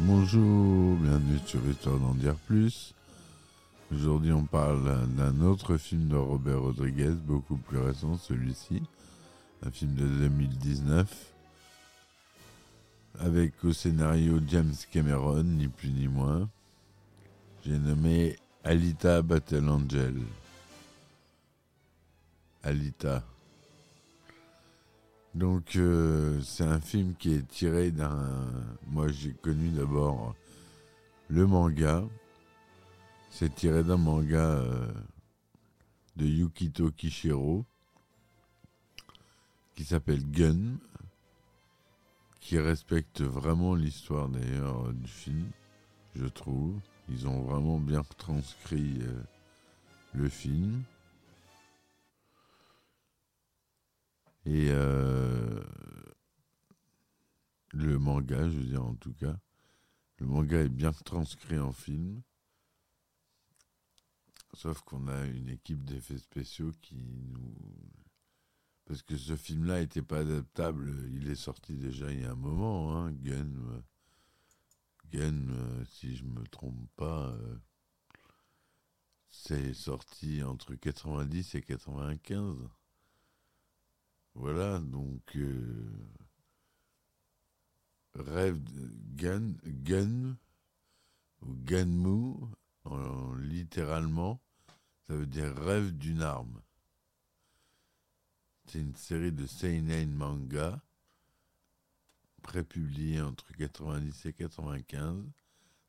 Bonjour, bienvenue sur Histoire d'en dire plus. Aujourd'hui, on parle d'un autre film de Robert Rodriguez, beaucoup plus récent, celui-ci, un film de 2019, avec au scénario James Cameron, ni plus ni moins. J'ai nommé Alita Battle Angel. Alita. Donc euh, c'est un film qui est tiré d'un... Moi j'ai connu d'abord le manga. C'est tiré d'un manga euh, de Yukito Kishiro qui s'appelle Gun, qui respecte vraiment l'histoire d'ailleurs du film, je trouve. Ils ont vraiment bien transcrit euh, le film. Et euh, manga, je veux dire en tout cas, le manga est bien transcrit en film. Sauf qu'on a une équipe d'effets spéciaux qui nous... Parce que ce film-là n'était pas adaptable, il est sorti déjà il y a un moment, hein, Gun. euh, Gun, euh, si je me trompe pas, euh, c'est sorti entre 90 et 95. Voilà, donc rêve de Gun, Gun ou Gunmu, en- littéralement, ça veut dire rêve d'une arme. C'est une série de seinen manga prépubliée entre 90 et 95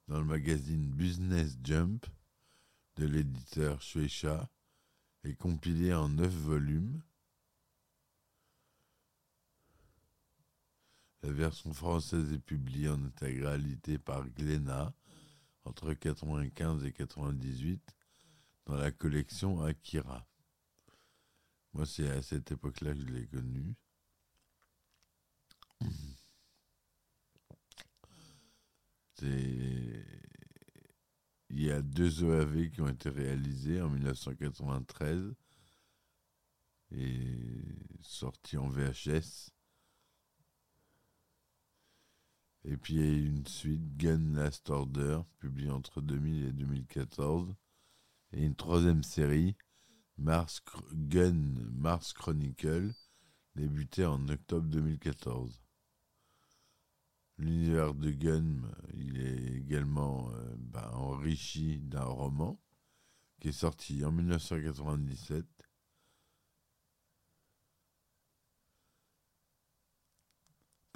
dans le magazine Business Jump de l'éditeur Shueisha et compilée en neuf volumes. La version française est publiée en intégralité par Glénat entre 95 et 98 dans la collection Akira. Moi, c'est à cette époque-là que je l'ai connu. Il y a deux OAV qui ont été réalisés en 1993 et sortis en VHS. Et puis il y a une suite, Gun Last Order, publiée entre 2000 et 2014. Et une troisième série, Mars Gun Mars Chronicle, débutée en octobre 2014. L'univers de Gun, il est également euh, bah, enrichi d'un roman qui est sorti en 1997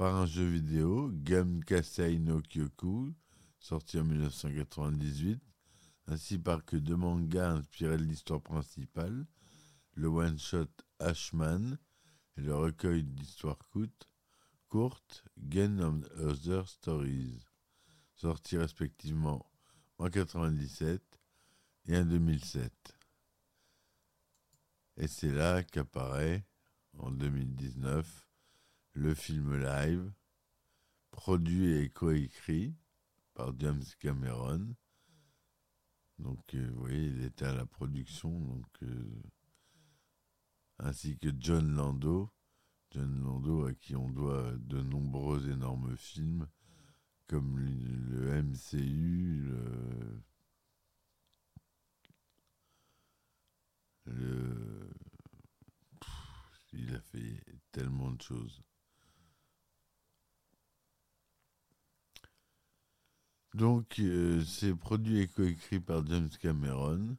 par un jeu vidéo, Gun Kasei no Kyoku, sorti en 1998, ainsi par que deux mangas inspirés de l'histoire principale, le one-shot Ashman et le recueil d'histoires courtes, Gun and Other Stories, sortis respectivement en 1997 et en 2007. Et c'est là qu'apparaît, en 2019, le film live, produit et coécrit par James Cameron. Donc, euh, vous voyez, il était à la production, donc, euh, ainsi que John Lando. John Lando, à qui on doit de nombreux énormes films, comme le, MCU, le, il a fait tellement de choses. Donc, euh, c'est produit et coécrit par James Cameron.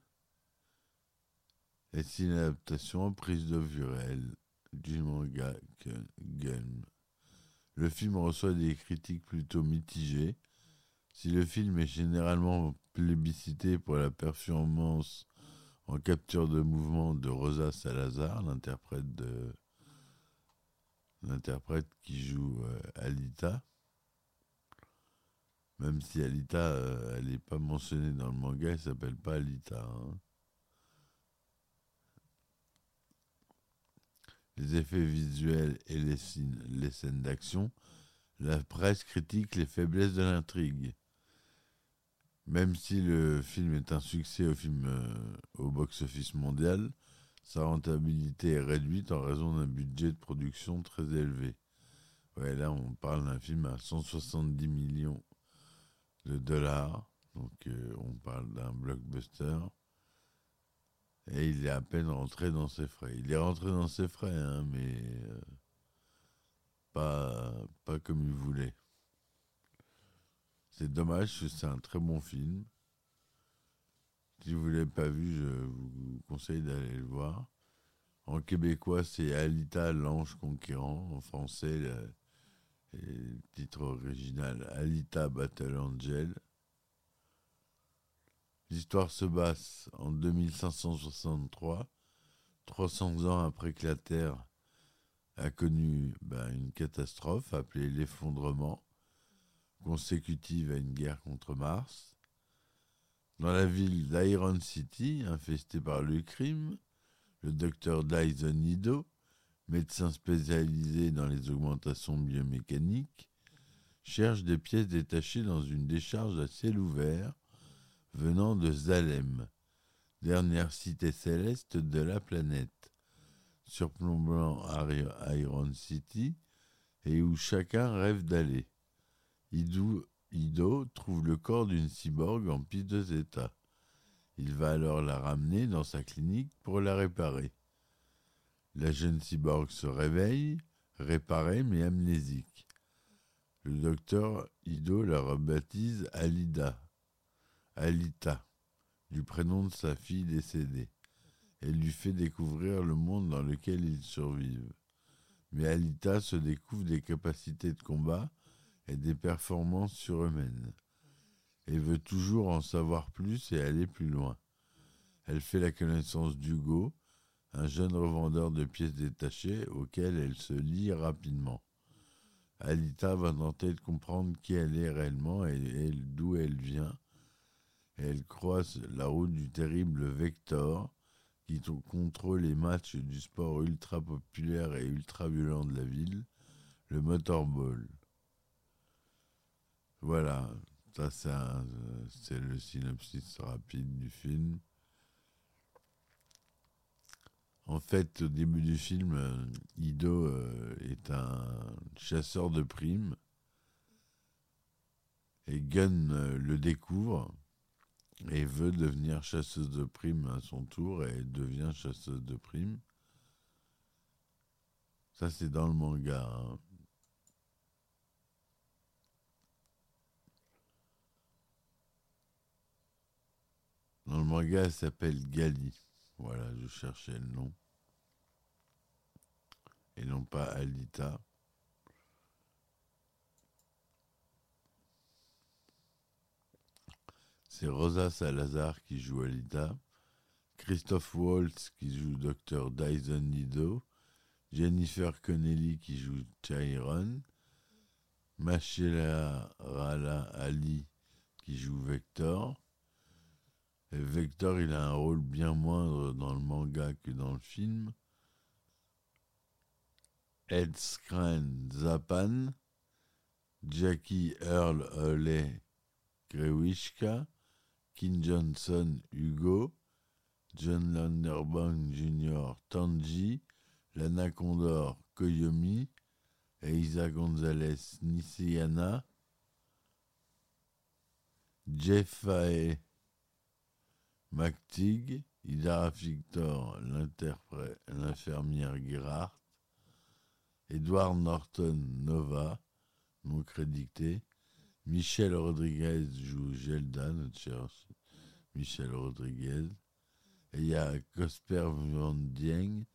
Et c'est une adaptation en prise de vue réelle du manga Gun-. Le film reçoit des critiques plutôt mitigées, Si le film est généralement plébiscité pour la performance en capture de mouvement de Rosa Salazar, l'interprète qui joue euh, Alita, même si Alita, euh, elle n'est pas mentionnée dans le manga, elle s'appelle pas Alita. hein. Les effets visuels et les, scènes- d'action, la presse critique les faiblesses de l'intrigue. Même si le film est un succès au, euh, au box-office mondial, sa rentabilité est réduite en raison d'un budget de production très élevé. Là, on parle d'un film à 170 millions de dollars. Donc, euh, on parle d'un blockbuster. Et il est à peine rentré dans ses frais. Il est rentré dans ses frais, hein, mais euh, pas, pas comme il voulait. C'est dommage, c'est un très bon film. Si vous ne l'avez pas vu, je vous conseille d'aller le voir. En québécois, c'est Alita, l'ange conquérant. En français, le titre original, Alita Battle Angel. L'histoire se passe en 2563, 300 ans après que la Terre a connu ben, une catastrophe appelée l'effondrement, consécutive à une guerre contre Mars. Dans la ville d'Iron City, infestée par le crime, le docteur Dyson Ido, médecin spécialisé dans les augmentations biomécaniques, cherche des pièces détachées dans une décharge à ciel ouvert venant de Zalem, dernière cité céleste de la planète, surplombant Iron City et où chacun rêve d'aller. Ido, Ido trouve le corps d'une cyborg en piteux état. Il va alors la ramener dans sa clinique pour la réparer. La jeune cyborg se réveille, réparée mais amnésique. Le docteur Ido la rebaptise Alida, Alita, du prénom de sa fille décédée. Elle lui fait découvrir le monde dans lequel ils survivent. Mais Alita se découvre des capacités de combat et des performances surhumaines. Elle veut toujours en savoir plus et aller plus loin. Elle fait la connaissance d'Hugo, un jeune revendeur de pièces détachées auquel elle se lie rapidement. Alita va tenter de comprendre qui elle est réellement et, d'où elle vient. Elle croise la route du terrible Vector qui contrôle les matchs du sport ultra populaire et ultra violent de la ville, le motorball. Voilà, ça c'est le synopsis rapide du film. En fait, au début du film, euh, Ido euh, est un chasseur de primes et Gunn euh, le découvre et veut devenir chasseuse de primes à son tour et devient chasseuse de primes. Ça, c'est dans le manga. hein. Dans le manga, elle s'appelle Gali. Voilà, je cherchais le nom. Et non pas Alita. C'est Rosa Salazar qui joue Alita. Christophe Waltz qui joue Dr. Dyson Nido. Jennifer Connelly qui joue Chiron. Machela Rala Ali qui joue Vector. Et Vector, il a un rôle bien moindre dans le manga que dans le film. Ed Skren Zapan, Jackie Earl Oley Grewishka, Kin Johnson Hugo, John Landerbank Jr. Tanji, Lana Condor Koyomi, et Isa Gonzalez Nisiana, Jeff Fae MacTig, Idara Victor, l'infirmière Gerhardt, Edward Norton Nova, non crédité, Michel Rodriguez joue Gelda, notre cher Michel Rodriguez, et il y a Cosper Van Dieng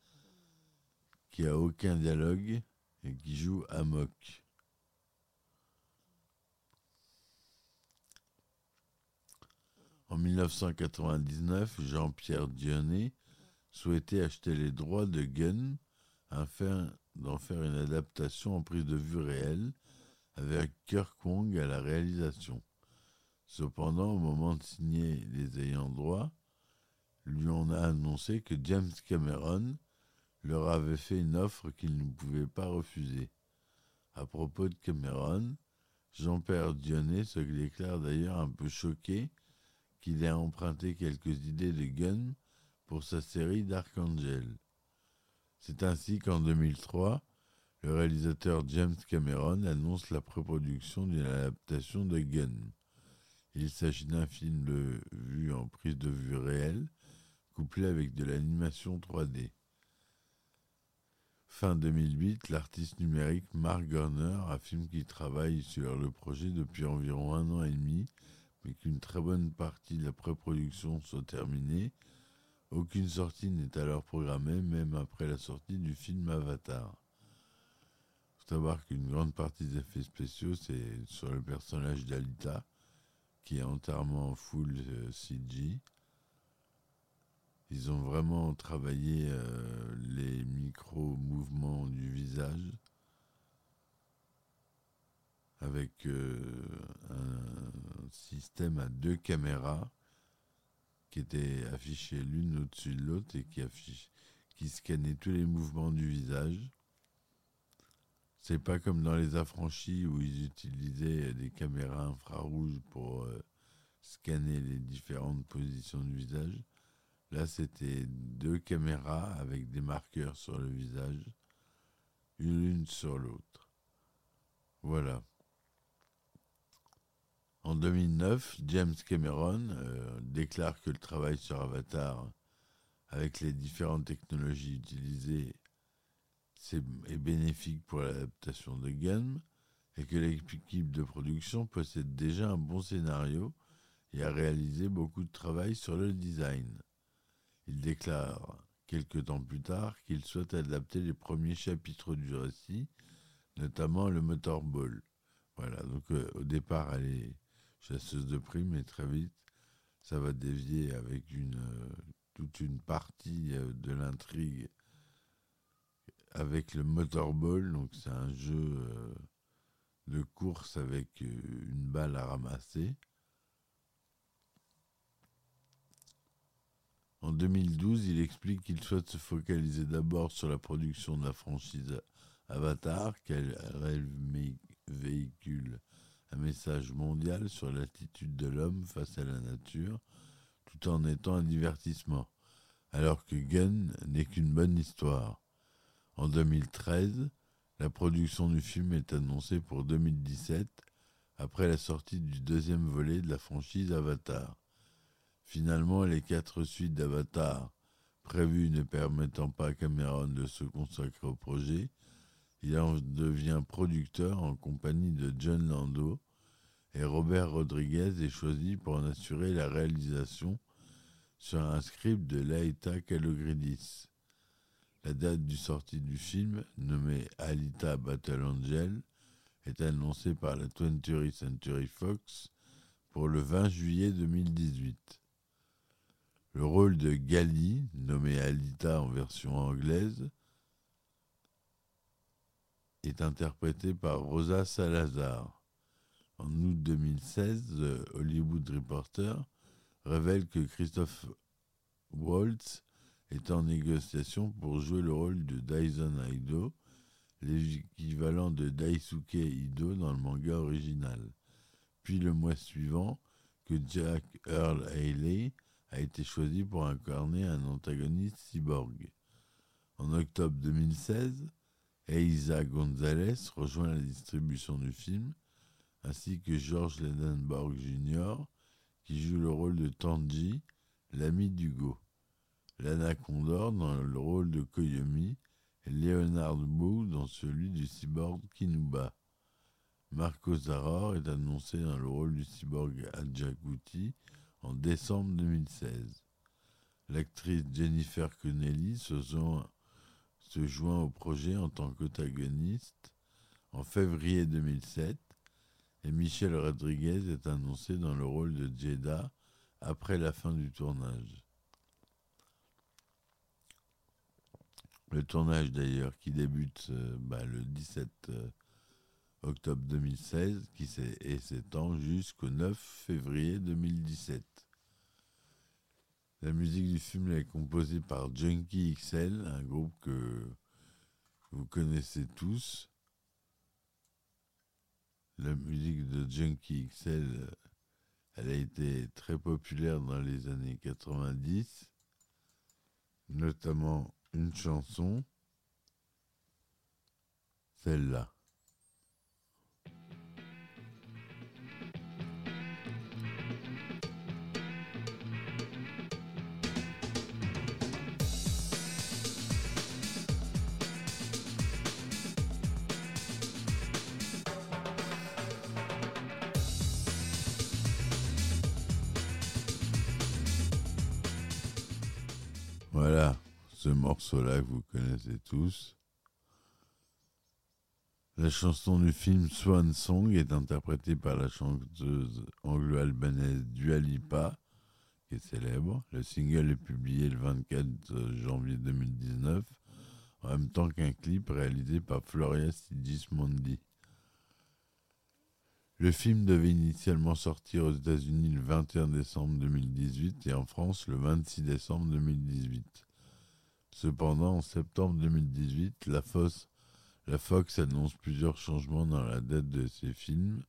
qui a aucun dialogue et qui joue Amok. En 1999, Jean-Pierre Dionnet souhaitait acheter les droits de Gun afin d'en faire une adaptation en prise de vue réelle avec Kirk Wong à la réalisation. Cependant, au moment de signer les ayants droit, lui on a annoncé que James Cameron leur avait fait une offre qu'il ne pouvait pas refuser. À propos de Cameron, Jean-Pierre Dionnet se déclare d'ailleurs un peu choqué qu'il ait emprunté quelques idées de Gunn pour sa série Dark Angel. C'est ainsi qu'en 2003, le réalisateur James Cameron annonce la pré-production d'une adaptation de Gunn. Il s'agit d'un film de vue en prise de vue réelle, couplé avec de l'animation 3D. Fin 2008, l'artiste numérique Mark Garner affirme qu'il travaille sur le projet depuis environ un an et demi, mais qu'une très bonne partie de la pré-production soit terminée. Aucune sortie n'est alors programmée, même après la sortie du film Avatar. Il faut savoir qu'une grande partie des effets spéciaux, c'est sur le personnage d'Alita, qui est entièrement en full euh, CG. Ils ont vraiment travaillé euh, les micro-mouvements du visage avec euh, un système à deux caméras qui étaient affichées l'une au-dessus de l'autre et qui, affiche, qui tous les mouvements du visage. C'est pas comme dans les affranchis où ils utilisaient des caméras infrarouges pour euh, scanner les différentes positions du visage. Là, c'était deux caméras avec des marqueurs sur le visage, une l'une sur l'autre. Voilà. En 2009, James Cameron euh, déclare que le travail sur Avatar, avec les différentes technologies utilisées, est, bénéfique pour l'adaptation de Gun et que l'équipe de production possède déjà un bon scénario et a réalisé beaucoup de travail sur le design. Il déclare quelque temps plus tard qu'il souhaite adapter les premiers chapitres du récit, notamment le motorball. Voilà, donc euh, au départ elle est chasseuse de primes et très vite ça va dévier avec une euh, toute une partie euh, de l'intrigue avec le motorball, donc c'est un jeu de course avec une balle à ramasser. En 2012, il explique qu'il souhaite se focaliser d'abord sur la production de la franchise Avatar, qu'elle véhicule un message mondial sur l'attitude de l'homme face à la nature, tout en étant un divertissement, alors que Gun n'est qu'une bonne histoire. En 2013, la production du film est annoncée pour 2017, après la sortie du deuxième volet de la franchise Avatar. Finalement, les quatre suites d'Avatar prévues ne permettant pas à Cameron de se consacrer au projet, il en devient producteur en compagnie de John Lando et Robert Rodriguez est choisi pour en assurer la réalisation sur un script de Laeta Kalogridis. La date du sortie du film, nommé Alita Battle Angel, est annoncée par la 20th Century Fox pour le 20 juillet 2018. Le rôle de Gali, nommé Alita en version anglaise, est interprété par Rosa Salazar. En août 2016, The Hollywood Reporter révèle que Christophe Waltz est en négociation pour jouer le rôle de Dyson Ido, l'équivalent de Daisuke Ido dans le manga original. Puis le mois suivant, que Jack Earl Haley a été choisi pour incarner un antagoniste cyborg. En octobre 2016, Eiza Gonzalez rejoint la distribution du film, ainsi que George Ledenborg Jr., qui joue le rôle de Tanji, l'ami d'Hugo. Lana Condor dans le rôle de Koyomi et Leonard Bou dans celui du cyborg Kinuba. Marco Zaror est annoncé dans le rôle du cyborg Adjakuti en décembre 2016. L'actrice Jennifer Connelly se, joint au projet en tant qu'antagoniste en février 2007 et Michel Rodriguez est annoncé dans le rôle de Jeddah après la fin du tournage. Le tournage d'ailleurs qui débute euh, bah, le 17 euh, octobre 2016 qui et s'étend jusqu'au 9 février 2017. La musique du film est composée par Junkie XL, un groupe que vous connaissez tous. La musique de Junkie XL, elle a été très populaire dans les années 90, notamment une chanson, celle-là. Voilà ce morceau-là que vous connaissez tous. La chanson du film Swan Song est interprétée par la chanteuse anglo-albanaise Dua Lipa, qui est célèbre. Le single est publié le 24 janvier 2019, en même temps qu'un clip réalisé par Floria Sigismondi. Le film devait initialement sortir aux États-Unis le 21 décembre 2018 et en France le 26 décembre 2018. Cependant, en septembre 2018, la Fox, la Fox annonce plusieurs changements dans la date de ses films.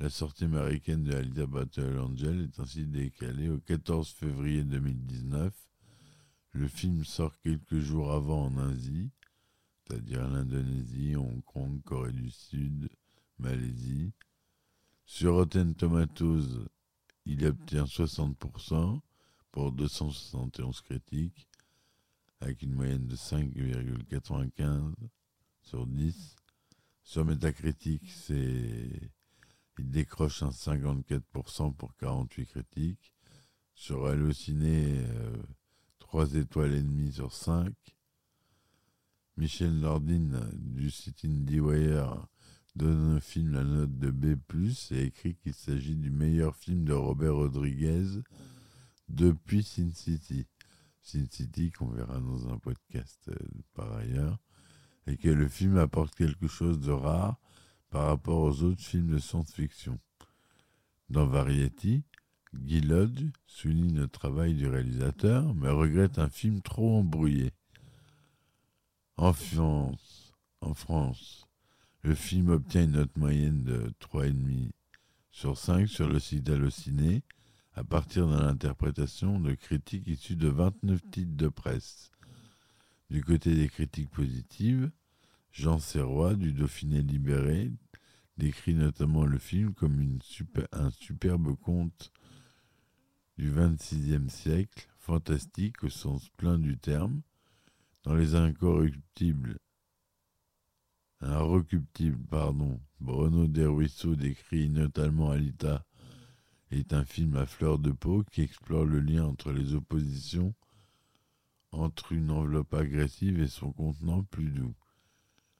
La sortie américaine de Alita Battle Angel est ainsi décalée au 14 février 2019. Le film sort quelques jours avant en Asie, c'est-à-dire l'Indonésie, Hong Kong, Corée du Sud, Malaisie. Sur Rotten Tomatoes, il obtient 60% pour 271 critiques, avec une moyenne de 5,95 sur 10. Sur Metacritic, c'est il décroche un 54% pour 48 critiques. Sur Allociné, euh, 3 étoiles et demie sur 5. Michel Nordin du site IndieWire donne au film la note de B+, et écrit qu'il s'agit du meilleur film de Robert Rodriguez depuis Sin City. Sin City, qu'on verra dans un podcast euh, par ailleurs, et que le film apporte quelque chose de rare par rapport aux autres films de science-fiction. Dans Variety, Guy Lodge souligne le travail du réalisateur, mais regrette un film trop embrouillé. En France, en France, le film obtient une note moyenne de 3,5 sur 5 sur le site Allociné, à partir de l'interprétation de critiques issues de 29 titres de presse. Du côté des critiques positives, Jean Serrois du Dauphiné libéré décrit notamment le film comme un superbe conte du XXVIe siècle, fantastique au sens plein du terme, dans les incorruptibles. Un recuptible, pardon. Bruno Desruisseaux décrit notamment Alita est un film à fleur de peau qui explore le lien entre les oppositions entre une enveloppe agressive et son contenant plus doux.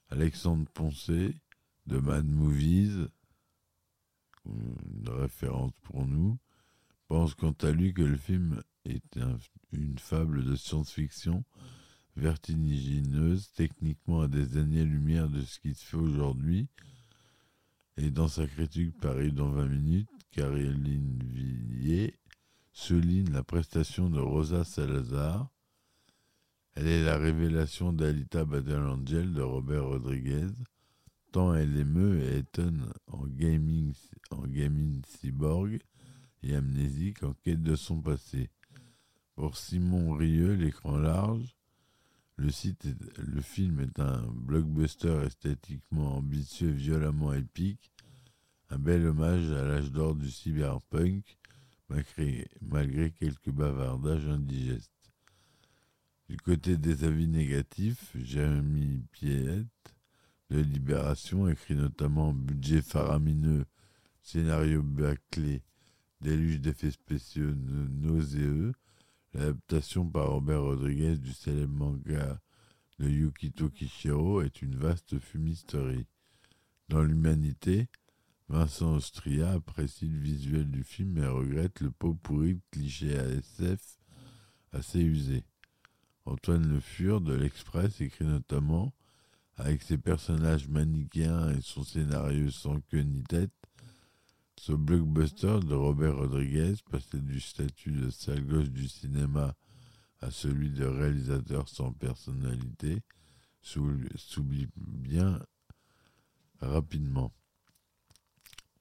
Alexandre Poncet, de Mad Movies, une référence pour nous, pense quant à lui que le film est un, une fable de science-fiction vertigineuse, techniquement à des années-lumière de ce qui se fait aujourd'hui, et dans sa critique Paris dans 20 minutes, Caroline Villiers souligne la prestation de Rosa Salazar. Elle est la révélation d'Alita Battle de Robert Rodriguez, tant elle émeut et étonne en gaming, en gaming cyborg et amnésique en quête de son passé. Pour Simon Rieux, l'écran large, le, film est un blockbuster esthétiquement ambitieux, violemment épique, un bel hommage à l'âge d'or du cyberpunk, malgré, malgré quelques bavardages indigestes. Du côté des avis négatifs, Jérémy Piette de Libération écrit notamment Budget faramineux, scénario bâclé, déluge d'effets spéciaux nauséeux, l'adaptation par Robert Rodriguez du célèbre manga de Yukito Kishiro est une vaste fumisterie. Dans l'humanité, Vincent Austria apprécie le visuel du film mais regrette le pot pourri de ASF assez usé. Antoine Le Fur de l'Express écrit notamment avec ses personnages manichéens et son scénario sans queue ni tête, ce blockbuster de Robert Rodriguez passait du statut de sale gosse du cinéma à celui de réalisateur sans personnalité s'oublie bien rapidement.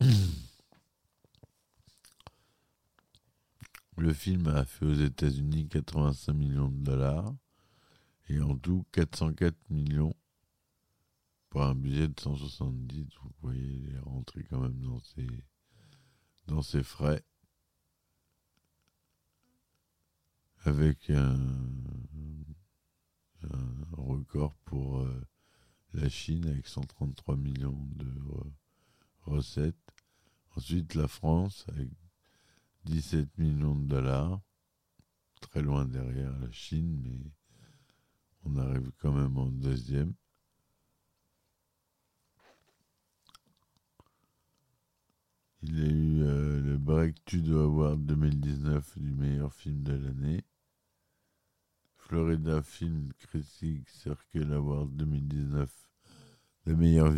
Le film a fait aux États-Unis 85 millions de dollars et en tout 404 millions pour un budget de 170. Vous voyez, il est rentré quand même dans ses, dans ses frais. Avec un, record pour euh, la Chine avec 133 millions de recettes. Ensuite, la France avec 17 millions de dollars. Très loin derrière la Chine, mais on arrive quand même en deuxième. Il a eu euh, le Break Tudo Award 2019 du meilleur film de l'année. Florida Film Critic Circle Award 2019, le meilleur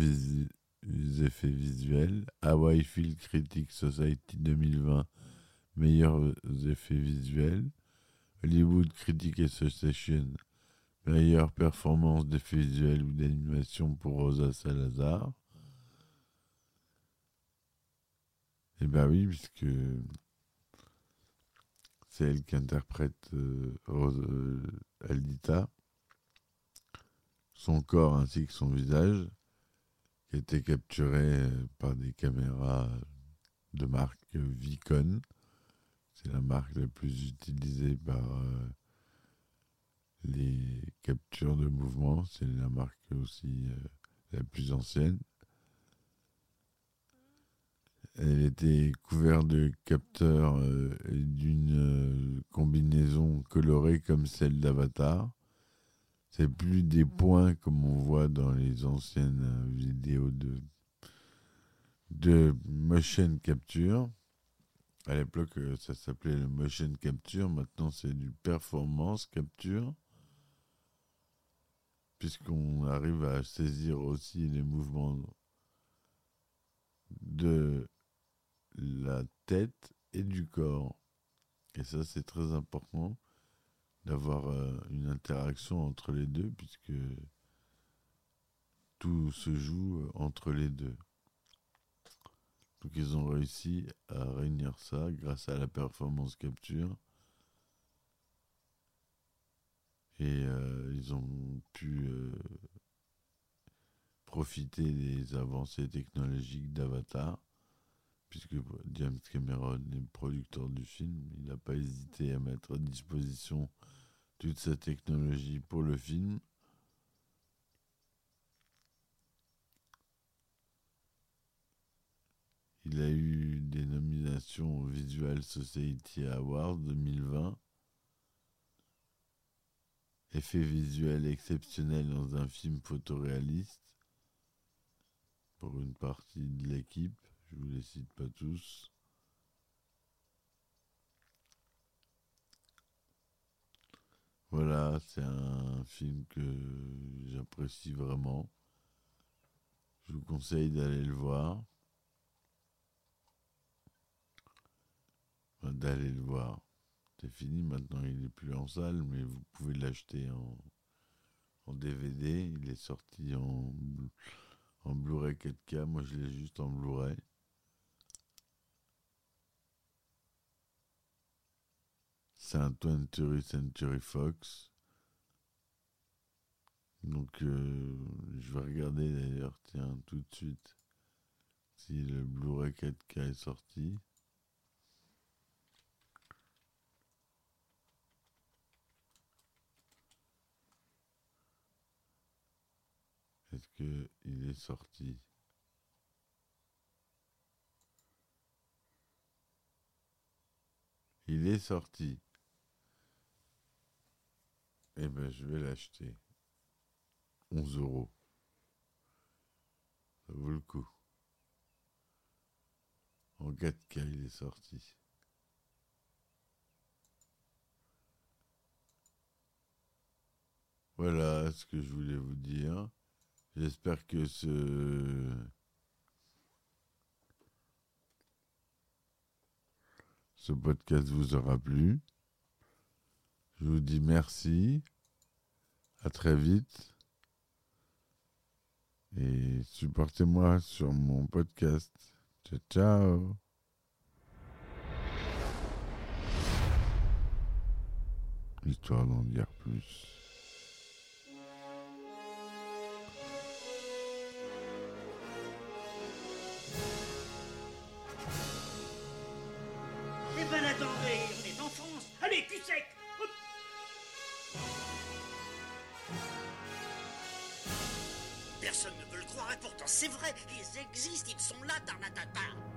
effets visuels. Hawaii Film Critic Society 2020, meilleurs effets visuels. Hollywood Critic Association, meilleure performance d'effets visuels ou d'animation pour Rosa Salazar. Eh bien oui, puisque c'est elle qui interprète euh, euh, Aldita, son corps ainsi que son visage, qui été capturé euh, par des caméras de marque Vicon. C'est la marque la plus utilisée par les captures de mouvement. C'est la marque aussi la plus ancienne. Elle était couverte de capteurs euh, et d'une euh, combinaison colorée comme celle d'Avatar. C'est plus des points comme on voit dans les anciennes euh, vidéos de, de motion capture. À l'époque, ça s'appelait le motion capture. Maintenant, c'est du performance capture. Puisqu'on arrive à saisir aussi les mouvements de la tête et du corps. Et ça, c'est très important d'avoir euh, une interaction entre les deux, puisque tout se joue euh, entre les deux. Donc ils ont réussi à réunir ça grâce à la performance capture. Et euh, ils ont pu profiter des avancées technologiques d'Avatar puisque James Cameron est producteur du film, il n'a pas hésité à mettre à disposition toute sa technologie pour le film. Il a eu des nominations au Visual Society Awards 2020. Effet visuel exceptionnel dans un film photoréaliste pour une partie de l'équipe. Je vous les cite pas tous. Voilà, c'est un film que j'apprécie vraiment. Je vous conseille d'aller le voir. d'aller le voir. C'est fini maintenant, il n'est plus en salle, mais vous pouvez l'acheter en, en DVD. Il est sorti en, en Blu-ray 4K. Moi, je l'ai juste en Blu-ray. C'est un 20th Century Fox. Donc, euh, je vais regarder d'ailleurs, tiens, tout de suite, si le Blu-ray 4K est sorti. Est-ce qu'il est sorti? Il est sorti. Eh ben, je vais l'acheter. 11 euros. Ça vaut le coup. En 4K, il est sorti. Voilà ce que je voulais vous dire. J'espère que ce ce podcast vous aura plu. Je vous dis merci. À très vite. Et supportez-moi sur mon podcast. Ciao, ciao. Histoire d'en dire plus. Pourtant c'est vrai, ils existent, ils sont là, Tarnatata.